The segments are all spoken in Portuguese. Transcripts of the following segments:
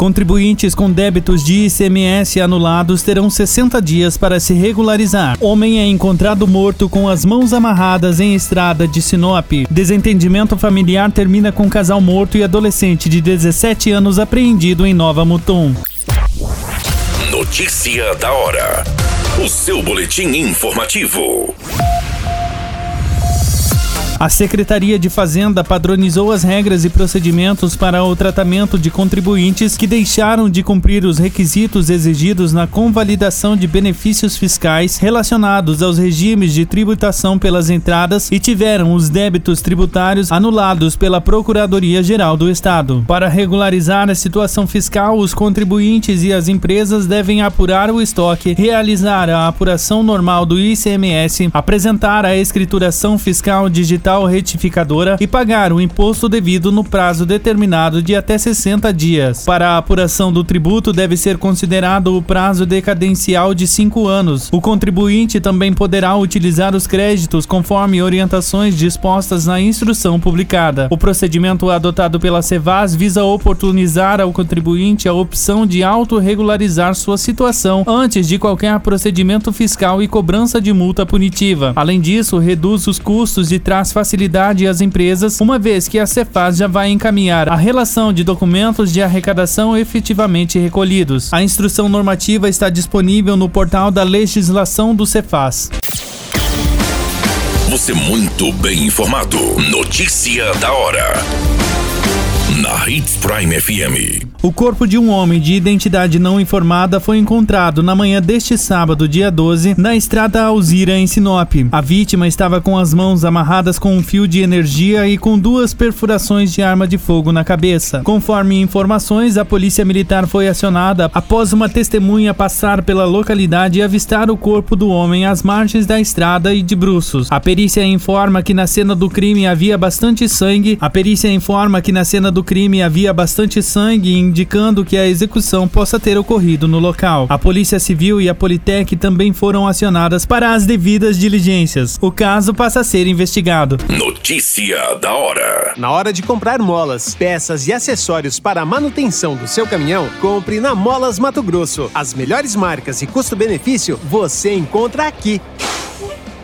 Contribuintes com débitos de ICMS anulados terão 60 dias para se regularizar. Homem é encontrado morto com as mãos amarradas em estrada de Sinop. Desentendimento familiar termina com casal morto e adolescente de 17 anos apreendido em Nova Mutum. Notícia da hora. O seu boletim informativo. A Secretaria de Fazenda padronizou as regras e procedimentos para o tratamento de contribuintes que deixaram de cumprir os requisitos exigidos na convalidação de benefícios fiscais relacionados aos regimes de tributação pelas entradas e tiveram os débitos tributários anulados pela Procuradoria-Geral do Estado. Para regularizar a situação fiscal, os contribuintes e as empresas devem apurar o estoque, realizar a apuração normal do ICMS, apresentar a escrituração fiscal digital digital retificadora e pagar o imposto devido no prazo determinado de até 60 dias. Para a apuração do tributo, deve ser considerado o prazo decadencial de 5 anos. O contribuinte também poderá utilizar os créditos conforme orientações dispostas na instrução publicada. O procedimento adotado pela Cevas visa oportunizar ao contribuinte a opção de autorregularizar sua situação antes de qualquer procedimento fiscal e cobrança de multa punitiva. Além disso, reduz os custos de traz facilidade às empresas, uma vez que a Cefaz já vai encaminhar a relação de documentos de arrecadação efetivamente recolhidos. A instrução normativa está disponível no portal da legislação do Cefaz. Você muito bem informado. Notícia da hora na Hits Prime FM. O corpo de um homem de identidade não informada foi encontrado na manhã deste sábado, dia 12, na estrada Alzira, em Sinop. A vítima estava com as mãos amarradas com um fio de energia e com duas perfurações de arma de fogo na cabeça. Conforme informações, a polícia militar foi acionada após uma testemunha passar pela localidade e avistar o corpo do homem às margens da estrada e de bruços. A perícia informa que na cena do crime havia bastante sangue. A perícia informa que na cena do crime havia bastante sangue indicando que a execução possa ter ocorrido no local. A Polícia Civil e a Politec também foram acionadas para as devidas diligências. O caso passa a ser investigado. Notícia da hora. Na hora de comprar molas, peças e acessórios para a manutenção do seu caminhão, compre na Molas Mato Grosso. As melhores marcas e custo-benefício você encontra aqui.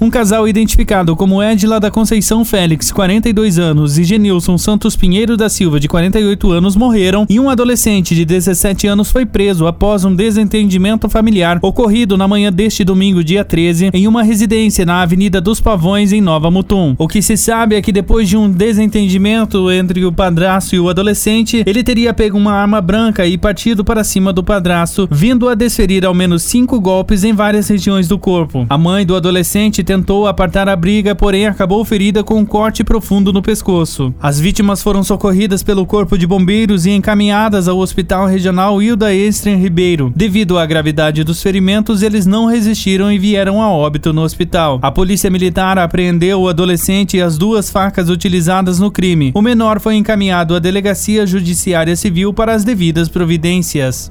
Um casal identificado como Edila da Conceição Félix, 42 anos, e Genilson Santos Pinheiro da Silva, de 48 anos, morreram e um adolescente de 17 anos foi preso após um desentendimento familiar ocorrido na manhã deste domingo, dia 13, em uma residência na Avenida dos Pavões, em Nova Mutum. O que se sabe é que depois de um desentendimento entre o padrasto e o adolescente, ele teria pego uma arma branca e partido para cima do padrasto, vindo a desferir ao menos cinco golpes em várias regiões do corpo. A mãe do adolescente tentou apartar a briga, porém acabou ferida com um corte profundo no pescoço. As vítimas foram socorridas pelo Corpo de Bombeiros e encaminhadas ao Hospital Regional Hilda Estren Ribeiro. Devido à gravidade dos ferimentos, eles não resistiram e vieram a óbito no hospital. A Polícia Militar apreendeu o adolescente e as duas facas utilizadas no crime. O menor foi encaminhado à Delegacia Judiciária Civil para as devidas providências.